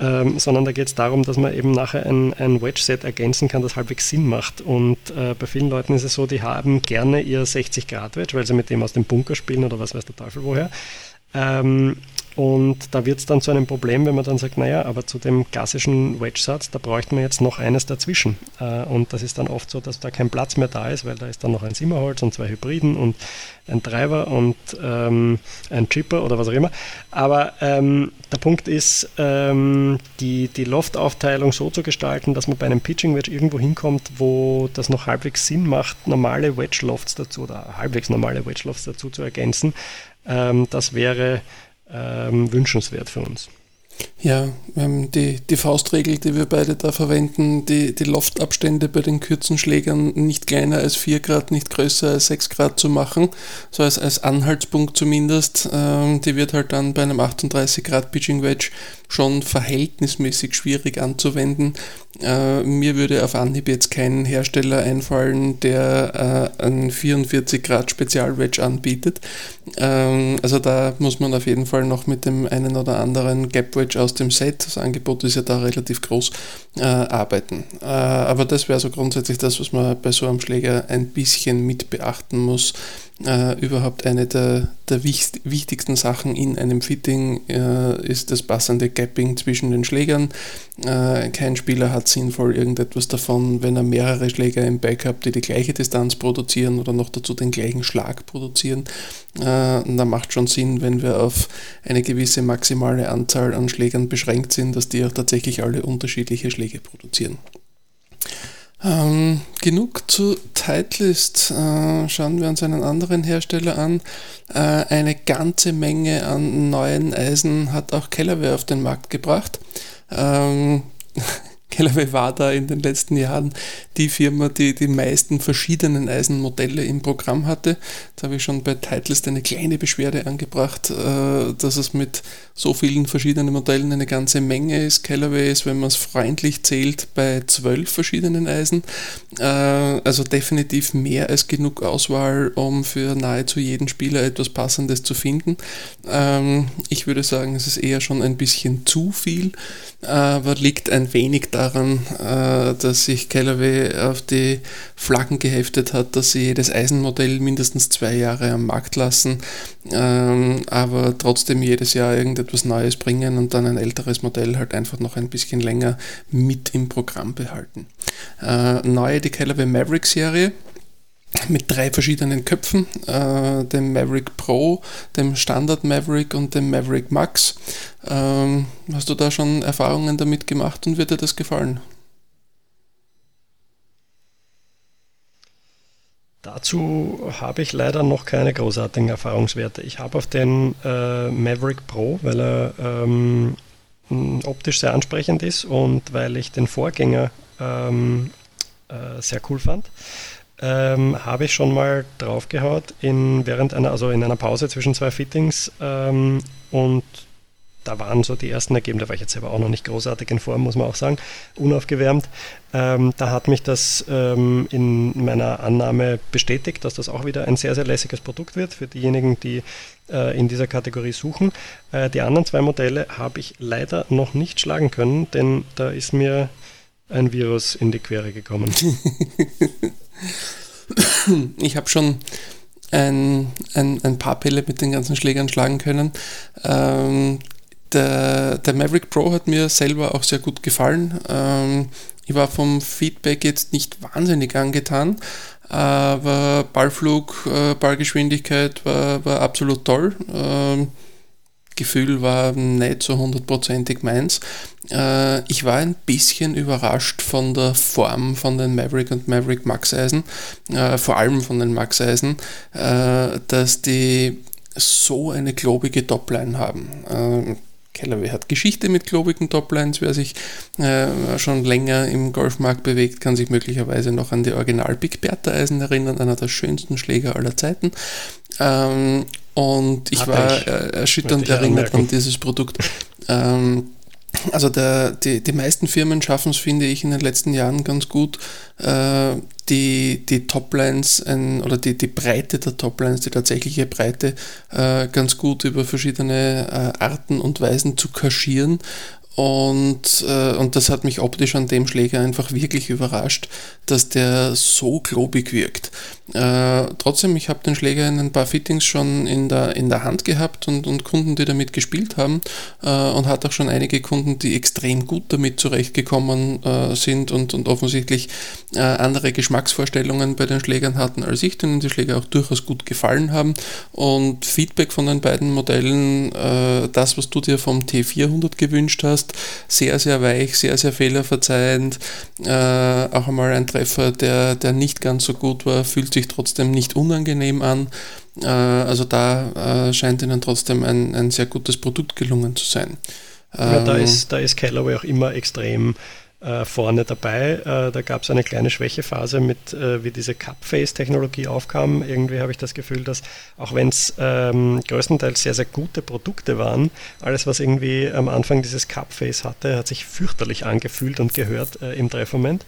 ähm, sondern da geht es darum, dass man eben nachher ein, ein Wedge-Set ergänzen kann, das halbwegs Sinn macht. Und äh, bei vielen Leuten ist es so, die haben gerne ihr 60-Grad-Wedge, weil sie mit dem aus dem Bunker spielen oder was weiß der Teufel woher. Ähm, und da wird es dann zu einem Problem, wenn man dann sagt, naja, aber zu dem klassischen Wedge-Satz, da bräuchte man jetzt noch eines dazwischen. Äh, und das ist dann oft so, dass da kein Platz mehr da ist, weil da ist dann noch ein Simmerholz und zwei Hybriden und ein Driver und ähm, ein Chipper oder was auch immer. Aber ähm, der Punkt ist, ähm, die, die Loft-Aufteilung so zu gestalten, dass man bei einem Pitching-Wedge irgendwo hinkommt, wo das noch halbwegs Sinn macht, normale Wedge-Lofts dazu oder halbwegs normale Wedge-Lofts dazu zu ergänzen. Ähm, das wäre ähm, wünschenswert für uns. Ja, die, die Faustregel, die wir beide da verwenden, die, die Loftabstände bei den kurzen Schlägern nicht kleiner als 4 Grad, nicht größer als 6 Grad zu machen, so als, als Anhaltspunkt zumindest, ähm, die wird halt dann bei einem 38 Grad Pitching Wedge schon verhältnismäßig schwierig anzuwenden. Äh, mir würde auf Anhieb jetzt kein Hersteller einfallen, der äh, einen 44 Grad Spezialwedge anbietet. Ähm, also da muss man auf jeden Fall noch mit dem einen oder anderen Gap Wedge aus dem Set, das Angebot ist ja da relativ groß, äh, arbeiten. Äh, aber das wäre so grundsätzlich das, was man bei so einem Schläger ein bisschen mit beachten muss äh, überhaupt eine der, der wichtigsten Sachen in einem Fitting äh, ist das passende Gapping zwischen den Schlägern. Äh, kein Spieler hat sinnvoll irgendetwas davon, wenn er mehrere Schläger im Backup, die die gleiche Distanz produzieren oder noch dazu den gleichen Schlag produzieren. Äh, da macht schon Sinn, wenn wir auf eine gewisse maximale Anzahl an Schlägern beschränkt sind, dass die auch tatsächlich alle unterschiedliche Schläge produzieren. Ähm, genug zu Titleist. Äh, schauen wir uns einen anderen Hersteller an. Äh, eine ganze Menge an neuen Eisen hat auch Callaway auf den Markt gebracht. Ähm, Callaway war da in den letzten Jahren die Firma, die die meisten verschiedenen Eisenmodelle im Programm hatte. Da habe ich schon bei Titleist eine kleine Beschwerde angebracht, äh, dass es mit so vielen verschiedenen Modellen eine ganze Menge ist. Callaway ist, wenn man es freundlich zählt, bei zwölf verschiedenen Eisen. Äh, also definitiv mehr als genug Auswahl, um für nahezu jeden Spieler etwas Passendes zu finden. Ähm, ich würde sagen, es ist eher schon ein bisschen zu viel, aber liegt ein wenig daran, äh, dass sich Callaway auf die Flaggen geheftet hat, dass sie jedes Eisenmodell mindestens zwei Jahre am Markt lassen, ähm, aber trotzdem jedes Jahr irgendetwas Neues bringen und dann ein älteres Modell halt einfach noch ein bisschen länger mit im Programm behalten. Äh, neu die Callaway Maverick Serie mit drei verschiedenen Köpfen, äh, dem Maverick Pro, dem Standard Maverick und dem Maverick Max. Ähm, hast du da schon Erfahrungen damit gemacht und wird dir das gefallen? Dazu habe ich leider noch keine großartigen Erfahrungswerte. Ich habe auf den äh, Maverick Pro, weil er ähm, optisch sehr ansprechend ist und weil ich den Vorgänger ähm, äh, sehr cool fand, ähm, habe ich schon mal draufgehaut in während einer, also in einer Pause zwischen zwei Fittings ähm, und da waren so die ersten Ergebnisse, da war ich jetzt selber auch noch nicht großartig in Form, muss man auch sagen, unaufgewärmt. Ähm, da hat mich das ähm, in meiner Annahme bestätigt, dass das auch wieder ein sehr, sehr lässiges Produkt wird für diejenigen, die äh, in dieser Kategorie suchen. Äh, die anderen zwei Modelle habe ich leider noch nicht schlagen können, denn da ist mir ein Virus in die Quere gekommen. Ich habe schon ein, ein, ein, paar Pelle mit den ganzen Schlägern schlagen können. Ähm, der, der, Maverick Pro hat mir selber auch sehr gut gefallen. Ähm, ich war vom Feedback jetzt nicht wahnsinnig angetan, aber Ballflug, äh, Ballgeschwindigkeit war, war absolut toll. Ähm, Gefühl war nicht so hundertprozentig meins. Äh, ich war ein bisschen überrascht von der Form von den Maverick und Maverick Max Eisen, äh, vor allem von den Max Eisen, äh, dass die so eine globige Topline haben. Callaway hat Geschichte mit globigen Toplines. Wer sich äh, schon länger im Golfmarkt bewegt, kann sich möglicherweise noch an die Original Big Bertha Eisen erinnern, einer der schönsten Schläger aller Zeiten. Ähm, und ich Hat war ich. Äh, erschütternd erinnert an dieses Produkt. Ähm, also der, die, die meisten Firmen schaffen es, finde ich, in den letzten Jahren ganz gut, äh, die, die Toplines ein, oder die, die Breite der Toplines, die tatsächliche Breite, äh, ganz gut über verschiedene äh, Arten und Weisen zu kaschieren und, äh, und das hat mich optisch an dem Schläger einfach wirklich überrascht, dass der so globig wirkt. Äh, trotzdem, ich habe den Schläger in ein paar Fittings schon in der, in der Hand gehabt und, und Kunden, die damit gespielt haben äh, und hat auch schon einige Kunden, die extrem gut damit zurechtgekommen äh, sind und, und offensichtlich äh, andere Geschmacksvorstellungen bei den Schlägern hatten als ich, denen die Schläger auch durchaus gut gefallen haben. Und Feedback von den beiden Modellen, äh, das, was du dir vom T400 gewünscht hast. Sehr, sehr weich, sehr, sehr fehlerverzeihend. Äh, auch einmal ein Treffer, der, der nicht ganz so gut war, fühlt sich trotzdem nicht unangenehm an. Äh, also da äh, scheint ihnen trotzdem ein, ein sehr gutes Produkt gelungen zu sein. Ja, da, ähm, ist, da ist Callaway auch immer extrem äh, vorne dabei. Äh, da gab es eine kleine Schwächephase mit, äh, wie diese Cup-Face-Technologie aufkam. Irgendwie habe ich das Gefühl, dass auch wenn es ähm, größtenteils sehr, sehr gute Produkte waren, alles, was irgendwie am Anfang dieses Cup-Face hatte, hat sich fürchterlich angefühlt und gehört äh, im Treffmoment.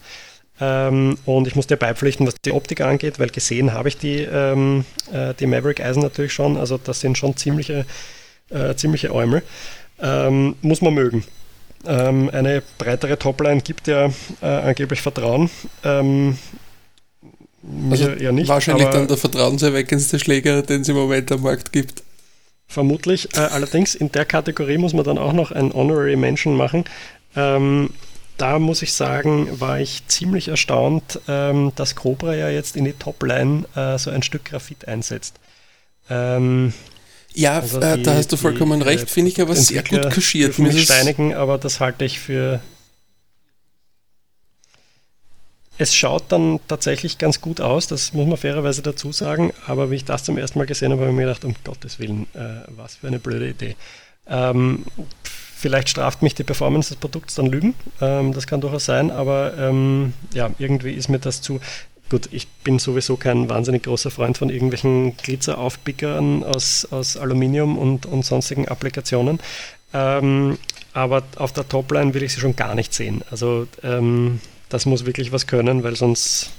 Ähm, und ich muss dir beipflichten, was die Optik angeht, weil gesehen habe ich die, ähm, äh, die Maverick Eisen natürlich schon. Also das sind schon ziemliche, äh, ziemliche Äumel. Ähm, muss man mögen. Ähm, eine breitere Topline gibt ja äh, angeblich Vertrauen. Ähm, also ja nicht, wahrscheinlich dann der vertrauenserweckendste Schläger, den es im Moment am Markt gibt. Vermutlich. Äh, allerdings in der Kategorie muss man dann auch noch ein Honorary Mention machen. Ähm, da muss ich sagen, war ich ziemlich erstaunt, ähm, dass Cobra ja jetzt in die Topline äh, so ein Stück Graphit einsetzt. Ähm, ja, also äh, die, da hast du vollkommen die, recht, finde ich aber sehr gut kaschiert. Mich steinigen, aber das halte ich für. Es schaut dann tatsächlich ganz gut aus, das muss man fairerweise dazu sagen, aber wie ich das zum ersten Mal gesehen habe, habe ich mir gedacht, um Gottes Willen, äh, was für eine blöde Idee. Ähm, vielleicht straft mich die Performance des Produkts dann Lügen, ähm, das kann durchaus sein, aber ähm, ja, irgendwie ist mir das zu. Gut, ich bin sowieso kein wahnsinnig großer Freund von irgendwelchen Glitzeraufpickern aus, aus Aluminium und, und sonstigen Applikationen. Ähm, aber auf der Topline will ich sie schon gar nicht sehen. Also ähm, das muss wirklich was können, weil sonst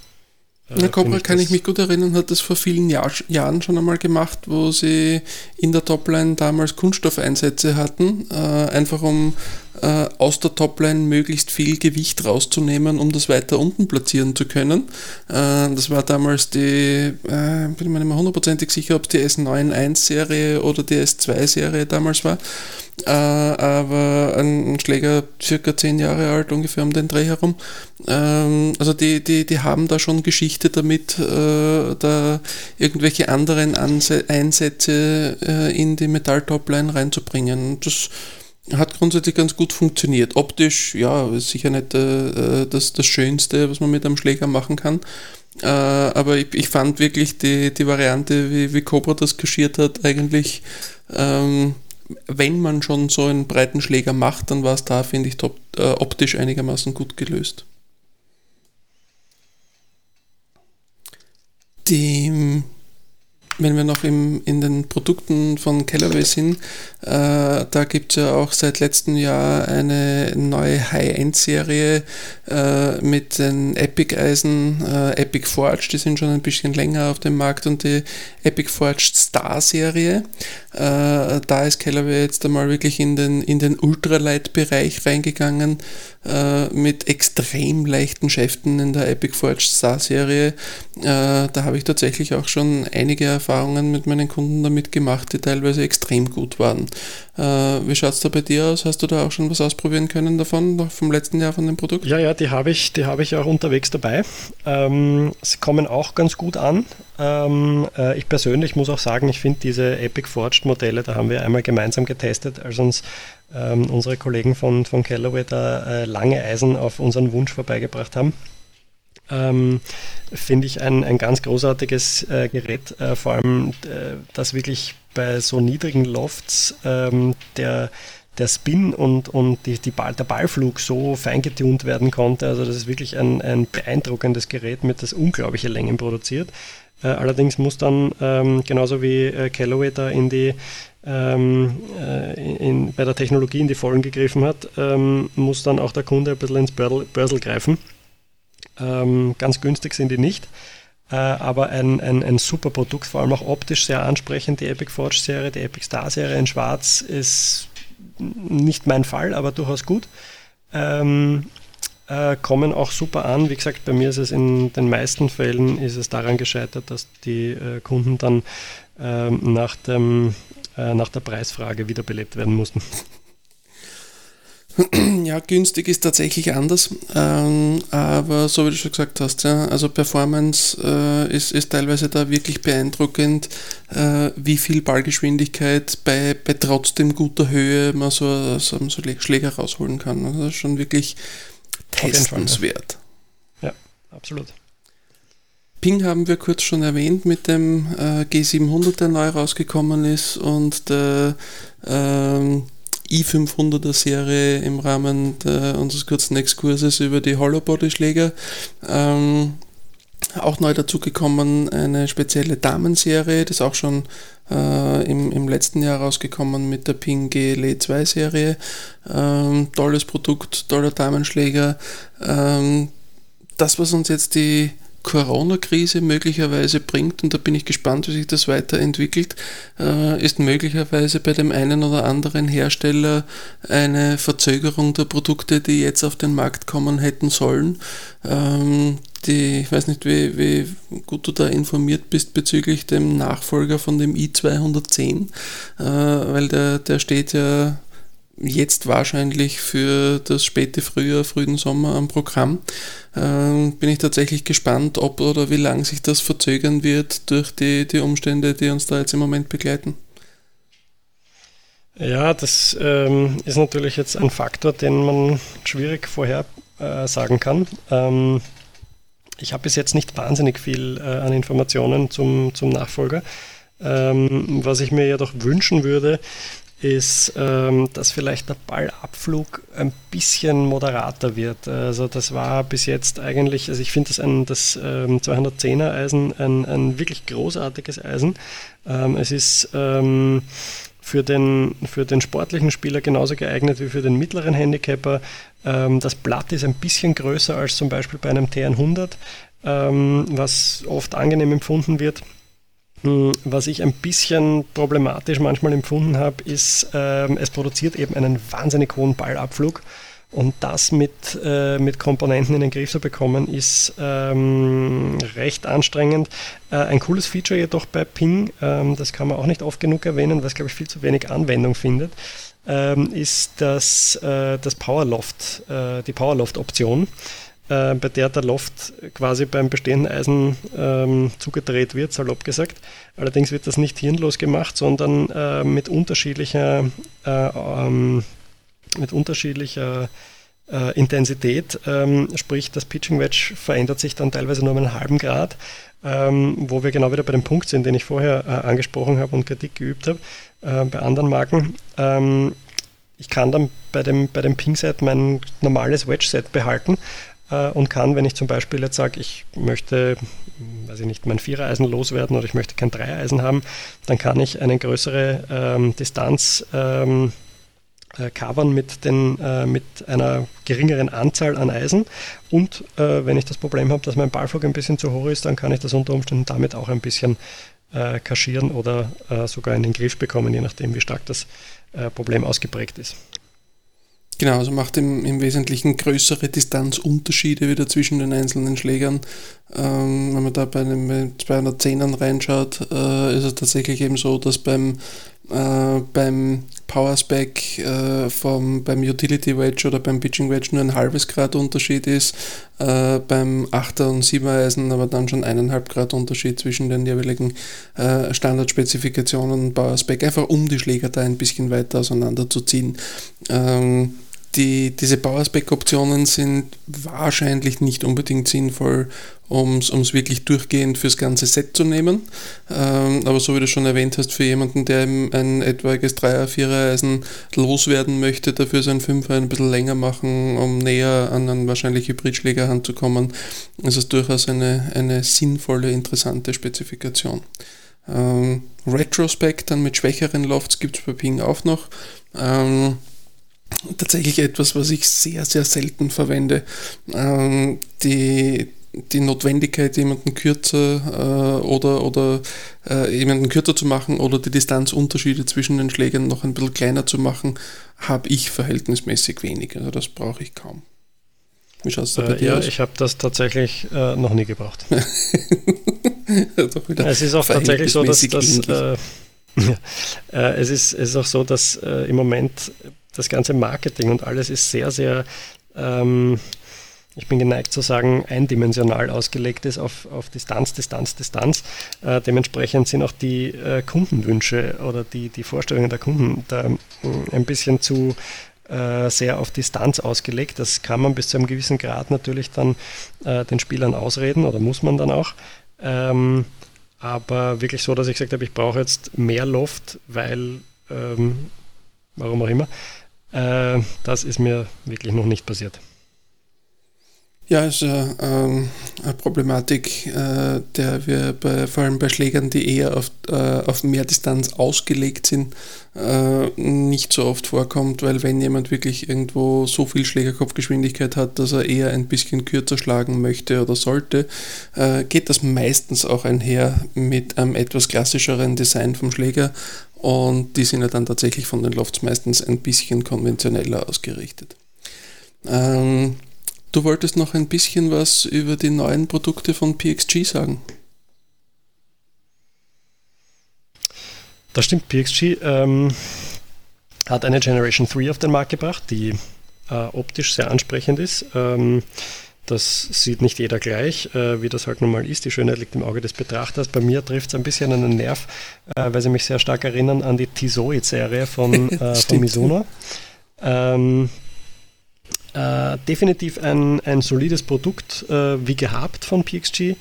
Na, Cobra kann ich mich gut erinnern, hat das vor vielen Jahr, Jahren schon einmal gemacht, wo sie in der Topline damals Kunststoffeinsätze hatten, äh, einfach um äh, aus der Topline möglichst viel Gewicht rauszunehmen, um das weiter unten platzieren zu können. Äh, das war damals die, äh, bin mir nicht mehr hundertprozentig sicher, ob es die S91-Serie oder die S2-Serie damals war. Äh, aber ein, Schläger circa zehn Jahre alt, ungefähr um den Dreh herum. Ähm, also die, die, die haben da schon Geschichte damit, äh, da irgendwelche anderen Anse Einsätze äh, in die Metall-Topline reinzubringen. Das hat grundsätzlich ganz gut funktioniert. Optisch, ja, ist sicher nicht äh, das, das Schönste, was man mit einem Schläger machen kann. Äh, aber ich, ich, fand wirklich die, die Variante, wie, wie Cobra das kaschiert hat, eigentlich, ähm, wenn man schon so einen breiten Schläger macht, dann war es da, finde ich, top, äh, optisch einigermaßen gut gelöst. Die wenn wir noch im, in den Produkten von Callaway sind, äh, da gibt es ja auch seit letztem Jahr eine neue High-End-Serie äh, mit den Epic-Eisen, äh, Epic Forged, die sind schon ein bisschen länger auf dem Markt und die Epic Forged Star-Serie. Äh, da ist Callaway jetzt einmal wirklich in den, in den Ultralight-Bereich reingegangen äh, mit extrem leichten Schäften in der Epic Forged Star-Serie. Äh, da habe ich tatsächlich auch schon einige Erfahrungen mit meinen Kunden damit gemacht, die teilweise extrem gut waren. Äh, wie schaut es da bei dir aus? Hast du da auch schon was ausprobieren können davon, vom letzten Jahr von dem Produkt? Ja, ja, die habe ich, die ich auch unterwegs dabei. Ähm, sie kommen auch ganz gut an. Ähm, äh, ich persönlich muss auch sagen, ich finde diese Epic Forged Modelle, da haben wir einmal gemeinsam getestet, als uns ähm, unsere Kollegen von, von Callaway da äh, lange Eisen auf unseren Wunsch vorbeigebracht haben. Ähm, finde ich ein, ein ganz großartiges äh, Gerät, äh, vor allem äh, das wirklich bei so niedrigen Lofts ähm, der, der Spin und, und die, die Ball, der Ballflug so fein getunt werden konnte. Also das ist wirklich ein, ein beeindruckendes Gerät, mit das unglaubliche Längen produziert. Äh, allerdings muss dann ähm, genauso wie äh, Callaway da in die ähm, äh, in, bei der Technologie in die Vollen gegriffen hat, ähm, muss dann auch der Kunde ein bisschen ins Börsel, Börsel greifen. Ähm, ganz günstig sind die nicht, äh, aber ein, ein, ein super Produkt, vor allem auch optisch sehr ansprechend. Die Epic Forge Serie, die Epic Star Serie in Schwarz ist nicht mein Fall, aber durchaus gut. Ähm, äh, kommen auch super an. Wie gesagt, bei mir ist es in den meisten Fällen ist es daran gescheitert, dass die äh, Kunden dann ähm, nach, dem, äh, nach der Preisfrage wiederbelebt werden mussten. Ja, günstig ist tatsächlich anders, ähm, aber so wie du schon gesagt hast, ja, also Performance äh, ist, ist teilweise da wirklich beeindruckend, äh, wie viel Ballgeschwindigkeit bei, bei trotzdem guter Höhe man so, so, so Schläger rausholen kann. Also das ist schon wirklich testenswert. Ja. ja, absolut. Ping haben wir kurz schon erwähnt mit dem äh, G700, der neu rausgekommen ist und der ähm, i500er Serie im Rahmen der, unseres kurzen Exkurses über die Hollowbody-Schläger. Ähm, auch neu dazugekommen eine spezielle Damenserie, das ist auch schon äh, im, im letzten Jahr rausgekommen mit der Ping GLE 2 Serie. Ähm, tolles Produkt, toller Damenschläger. Ähm, das, was uns jetzt die Corona-Krise möglicherweise bringt, und da bin ich gespannt, wie sich das weiterentwickelt, äh, ist möglicherweise bei dem einen oder anderen Hersteller eine Verzögerung der Produkte, die jetzt auf den Markt kommen hätten sollen. Ähm, die, ich weiß nicht, wie, wie gut du da informiert bist bezüglich dem Nachfolger von dem i210, äh, weil der, der steht ja jetzt wahrscheinlich für das späte Frühjahr, frühen Sommer am Programm. Ähm, bin ich tatsächlich gespannt, ob oder wie lange sich das verzögern wird durch die, die Umstände, die uns da jetzt im Moment begleiten. Ja, das ähm, ist natürlich jetzt ein Faktor, den man schwierig vorher äh, kann. Ähm, ich habe bis jetzt nicht wahnsinnig viel äh, an Informationen zum, zum Nachfolger. Ähm, was ich mir jedoch wünschen würde, ist, ähm, dass vielleicht der Ballabflug ein bisschen moderater wird. Also das war bis jetzt eigentlich, also ich finde das, ein, das ähm, 210er Eisen ein, ein wirklich großartiges Eisen. Ähm, es ist ähm, für den, für den sportlichen Spieler genauso geeignet wie für den mittleren Handicapper. Ähm, das Blatt ist ein bisschen größer als zum Beispiel bei einem TN100, ähm, was oft angenehm empfunden wird. Hm, was ich ein bisschen problematisch manchmal empfunden habe, ist, ähm, es produziert eben einen wahnsinnig hohen Ballabflug. Und das mit, äh, mit Komponenten in den Griff zu bekommen, ist ähm, recht anstrengend. Äh, ein cooles Feature jedoch bei Ping, ähm, das kann man auch nicht oft genug erwähnen, weil es, glaube ich, viel zu wenig Anwendung findet, ähm, ist das, äh, das Powerloft, äh, die Powerloft-Option äh, bei der der Loft quasi beim bestehenden Eisen ähm, zugedreht wird, salopp gesagt. Allerdings wird das nicht hirnlos gemacht, sondern äh, mit unterschiedlicher, äh, ähm, mit unterschiedlicher äh, Intensität. Ähm, sprich, das Pitching Wedge verändert sich dann teilweise nur um einen halben Grad, ähm, wo wir genau wieder bei dem Punkt sind, den ich vorher äh, angesprochen habe und Kritik geübt habe äh, bei anderen Marken ähm, ich kann dann bei dem, bei dem Ping-Set mein normales Wedge-Set behalten, äh, und kann, wenn ich zum Beispiel jetzt sage, ich möchte, weiß ich nicht, mein Vierereisen loswerden oder ich möchte kein Dreieisen haben, dann kann ich eine größere ähm, Distanz ähm, äh, covern mit, den, äh, mit einer geringeren Anzahl an Eisen. Und äh, wenn ich das Problem habe, dass mein Ballflug ein bisschen zu hoch ist, dann kann ich das unter Umständen damit auch ein bisschen äh, kaschieren oder äh, sogar in den Griff bekommen, je nachdem, wie stark das äh, Problem ausgeprägt ist. Genau, also macht im, im Wesentlichen größere Distanzunterschiede wieder zwischen den einzelnen Schlägern. Ähm, wenn man da bei den 210ern reinschaut, äh, ist es tatsächlich eben so, dass beim, äh, beim Powerspec äh, vom, beim Utility Wedge oder beim Pitching Wedge nur ein halbes Grad Unterschied ist, äh, beim 8er und 7er Eisen aber dann schon eineinhalb Grad Unterschied zwischen den jeweiligen äh, Standardspezifikationen Powerspec, einfach um die Schläger da ein bisschen weiter auseinander zu ziehen. Ähm, die, diese Power-Spec-Optionen sind wahrscheinlich nicht unbedingt sinnvoll, um es wirklich durchgehend fürs ganze Set zu nehmen. Ähm, aber so wie du schon erwähnt hast, für jemanden, der ein etwaiges 3er, 4er Eisen loswerden möchte, dafür sein 5er ein bisschen länger machen, um näher an einen wahrscheinlich Hybridschläger ranzukommen, ist es durchaus eine, eine sinnvolle, interessante Spezifikation. Ähm, Retrospect dann mit schwächeren Lofts gibt es bei Ping auch noch. Ähm, tatsächlich etwas, was ich sehr, sehr selten verwende. Ähm, die, die Notwendigkeit, jemanden kürzer äh, oder, oder äh, jemanden kürzer zu machen oder die Distanzunterschiede zwischen den Schlägern noch ein bisschen kleiner zu machen, habe ich verhältnismäßig wenig. Also das brauche ich kaum. Wie schaut es da bei äh, dir ja, aus? Ich habe das tatsächlich äh, noch nie gebraucht. es ist auch tatsächlich so, dass, dass äh, äh, es, ist, es ist auch so, dass im Moment das ganze Marketing und alles ist sehr, sehr, ähm, ich bin geneigt zu sagen, eindimensional ausgelegt ist auf, auf Distanz, Distanz, Distanz. Äh, dementsprechend sind auch die äh, Kundenwünsche oder die, die Vorstellungen der Kunden da äh, ein bisschen zu äh, sehr auf Distanz ausgelegt. Das kann man bis zu einem gewissen Grad natürlich dann äh, den Spielern ausreden oder muss man dann auch. Ähm, aber wirklich so, dass ich gesagt habe, ich brauche jetzt mehr Loft, weil ähm, warum auch immer. Äh, das ist mir wirklich noch nicht passiert. Ja, ist also, ähm, eine Problematik, äh, der wir bei, vor allem bei Schlägern, die eher auf, äh, auf mehr Distanz ausgelegt sind, äh, nicht so oft vorkommt, weil wenn jemand wirklich irgendwo so viel Schlägerkopfgeschwindigkeit hat, dass er eher ein bisschen kürzer schlagen möchte oder sollte, äh, geht das meistens auch einher mit einem etwas klassischeren Design vom Schläger und die sind ja dann tatsächlich von den Lofts meistens ein bisschen konventioneller ausgerichtet. Ähm, Du wolltest noch ein bisschen was über die neuen Produkte von PXG sagen. Das stimmt, PXG ähm, hat eine Generation 3 auf den Markt gebracht, die äh, optisch sehr ansprechend ist. Ähm, das sieht nicht jeder gleich, äh, wie das halt nun mal ist. Die Schönheit liegt im Auge des Betrachters. Bei mir trifft es ein bisschen an den Nerv, äh, weil sie mich sehr stark erinnern an die Tisoid-Serie von, äh, von Mizuno. Ähm, äh, definitiv ein, ein solides Produkt, äh, wie gehabt von PXG. Äh,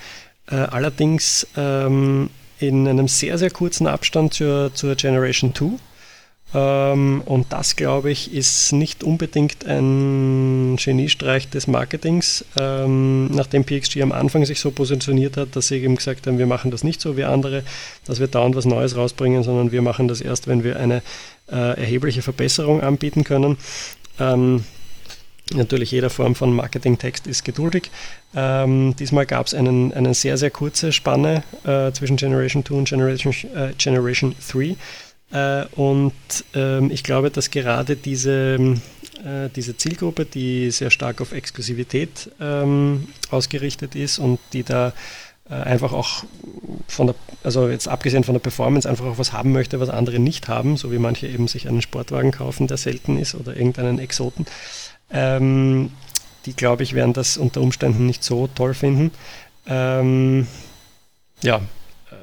allerdings ähm, in einem sehr, sehr kurzen Abstand zur, zur Generation 2. Ähm, und das, glaube ich, ist nicht unbedingt ein Geniestreich des Marketings, ähm, nachdem PXG am Anfang sich so positioniert hat, dass sie eben gesagt haben, wir machen das nicht so wie andere, dass wir dauernd was Neues rausbringen, sondern wir machen das erst, wenn wir eine äh, erhebliche Verbesserung anbieten können. Ähm, Natürlich jeder Form von Marketingtext ist geduldig. Ähm, diesmal gab es eine einen sehr, sehr kurze Spanne äh, zwischen Generation 2 und Generation, äh, Generation 3. Äh, und ähm, ich glaube, dass gerade diese, äh, diese Zielgruppe, die sehr stark auf Exklusivität ähm, ausgerichtet ist und die da äh, einfach auch von der, also jetzt abgesehen von der Performance, einfach auch was haben möchte, was andere nicht haben, so wie manche eben sich einen Sportwagen kaufen, der selten ist oder irgendeinen Exoten ähm, die, glaube ich, werden das unter Umständen nicht so toll finden. Ähm, ja,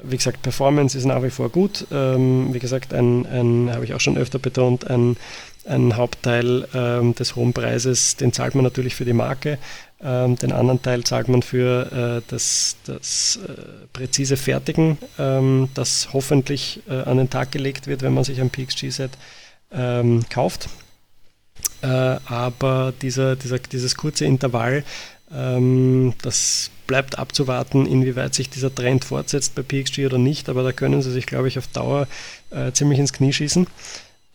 wie gesagt, Performance ist nach wie vor gut. Ähm, wie gesagt, ein, ein habe ich auch schon öfter betont, ein, ein Hauptteil ähm, des hohen Preises, den zahlt man natürlich für die Marke. Ähm, den anderen Teil zahlt man für äh, das, das äh, präzise Fertigen, ähm, das hoffentlich äh, an den Tag gelegt wird, wenn man sich ein PXG-Set ähm, kauft. Äh, aber dieser, dieser, dieses kurze Intervall, ähm, das bleibt abzuwarten, inwieweit sich dieser Trend fortsetzt bei PXG oder nicht, aber da können sie sich, glaube ich, auf Dauer äh, ziemlich ins Knie schießen.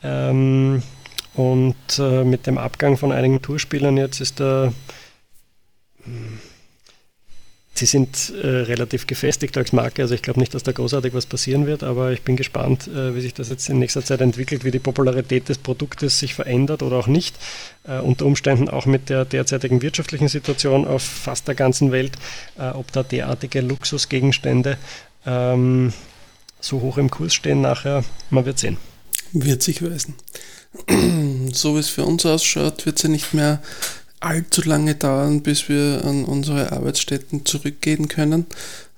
Ähm, und äh, mit dem Abgang von einigen Tourspielern jetzt ist der Sie sind äh, relativ gefestigt als Marke, also ich glaube nicht, dass da großartig was passieren wird, aber ich bin gespannt, äh, wie sich das jetzt in nächster Zeit entwickelt, wie die Popularität des Produktes sich verändert oder auch nicht. Äh, unter Umständen auch mit der derzeitigen wirtschaftlichen Situation auf fast der ganzen Welt, äh, ob da derartige Luxusgegenstände ähm, so hoch im Kurs stehen nachher, man wird sehen. Wird sich weisen. So wie es für uns ausschaut, wird sie nicht mehr allzu lange dauern, bis wir an unsere Arbeitsstätten zurückgehen können.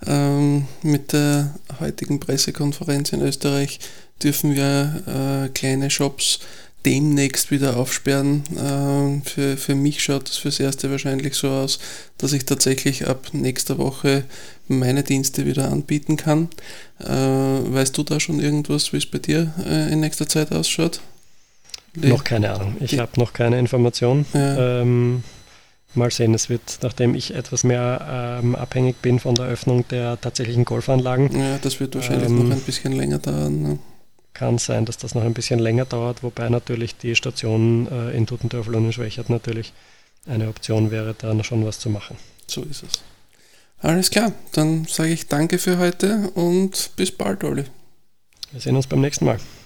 Ähm, mit der heutigen Pressekonferenz in Österreich dürfen wir äh, kleine Shops demnächst wieder aufsperren. Ähm, für, für mich schaut das fürs Erste wahrscheinlich so aus, dass ich tatsächlich ab nächster Woche meine Dienste wieder anbieten kann. Äh, weißt du da schon irgendwas, wie es bei dir äh, in nächster Zeit ausschaut? Noch keine Ahnung. Ich habe noch keine Information. Ja. Ähm, mal sehen, es wird, nachdem ich etwas mehr ähm, abhängig bin von der Öffnung der tatsächlichen Golfanlagen. Ja, das wird wahrscheinlich ähm, noch ein bisschen länger dauern. Ne? Kann sein, dass das noch ein bisschen länger dauert, wobei natürlich die Station äh, in Tuttendörfel und in Schwächert natürlich eine Option wäre, da noch schon was zu machen. So ist es. Alles klar, dann sage ich danke für heute und bis bald, Olli. Wir sehen uns beim nächsten Mal.